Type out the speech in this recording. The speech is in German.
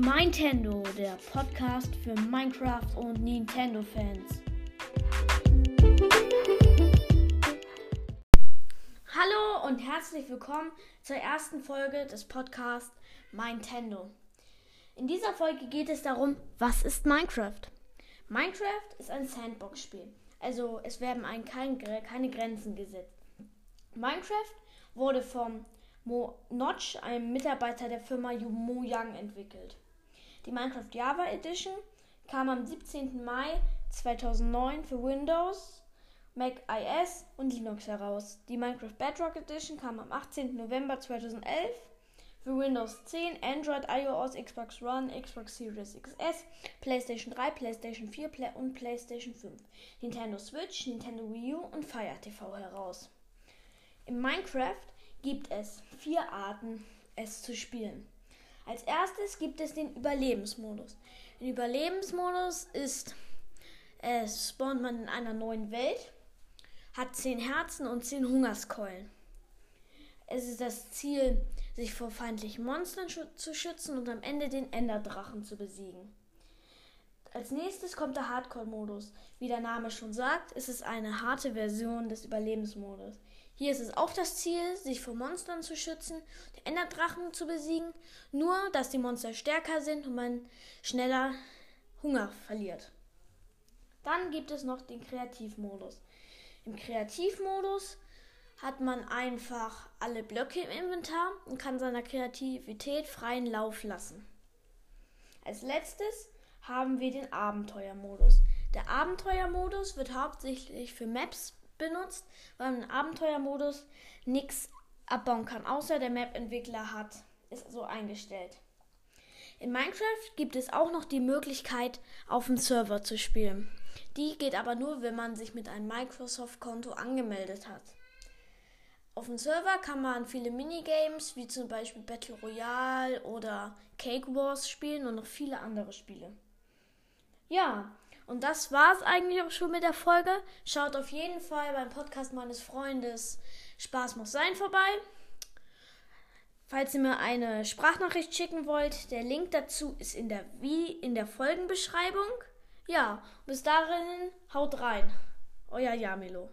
Nintendo, der Podcast für Minecraft und Nintendo-Fans. Hallo und herzlich willkommen zur ersten Folge des Podcasts Nintendo. In dieser Folge geht es darum, was ist Minecraft? Minecraft ist ein Sandbox-Spiel, also es werden ein, kein, keine Grenzen gesetzt. Minecraft wurde vom Mo Notch, einem Mitarbeiter der Firma Mojang, entwickelt. Die Minecraft Java Edition kam am 17. Mai 2009 für Windows, Mac OS und Linux heraus. Die Minecraft Bedrock Edition kam am 18. November 2011 für Windows 10, Android, iOS, Xbox One, Xbox Series XS, PlayStation 3, PlayStation 4 und PlayStation 5, Nintendo Switch, Nintendo Wii U und Fire TV heraus. In Minecraft gibt es vier Arten, es zu spielen. Als erstes gibt es den Überlebensmodus. Im Überlebensmodus ist es spawnt man in einer neuen Welt, hat zehn Herzen und zehn Hungerskeulen. Es ist das Ziel, sich vor feindlichen Monstern zu schützen und am Ende den Enderdrachen zu besiegen. Als nächstes kommt der Hardcore-Modus. Wie der Name schon sagt, ist es eine harte Version des Überlebensmodus. Hier ist es auch das Ziel, sich vor Monstern zu schützen, die Enderdrachen zu besiegen, nur dass die Monster stärker sind und man schneller Hunger verliert. Dann gibt es noch den Kreativmodus. Im Kreativmodus hat man einfach alle Blöcke im Inventar und kann seiner Kreativität freien Lauf lassen. Als letztes haben wir den Abenteuermodus. Der Abenteuermodus wird hauptsächlich für Maps benutzt, weil man im Abenteuermodus nichts abbauen kann, außer der Map-Entwickler hat es so eingestellt. In Minecraft gibt es auch noch die Möglichkeit, auf dem Server zu spielen. Die geht aber nur, wenn man sich mit einem Microsoft-Konto angemeldet hat. Auf dem Server kann man viele Minigames wie zum Beispiel Battle Royale oder Cake Wars spielen und noch viele andere Spiele. Ja, und das war's eigentlich auch schon mit der Folge. Schaut auf jeden Fall beim Podcast meines Freundes Spaß muss sein vorbei. Falls ihr mir eine Sprachnachricht schicken wollt, der Link dazu ist in der wie in der Folgenbeschreibung. Ja, bis dahin haut rein. Euer Jamilo.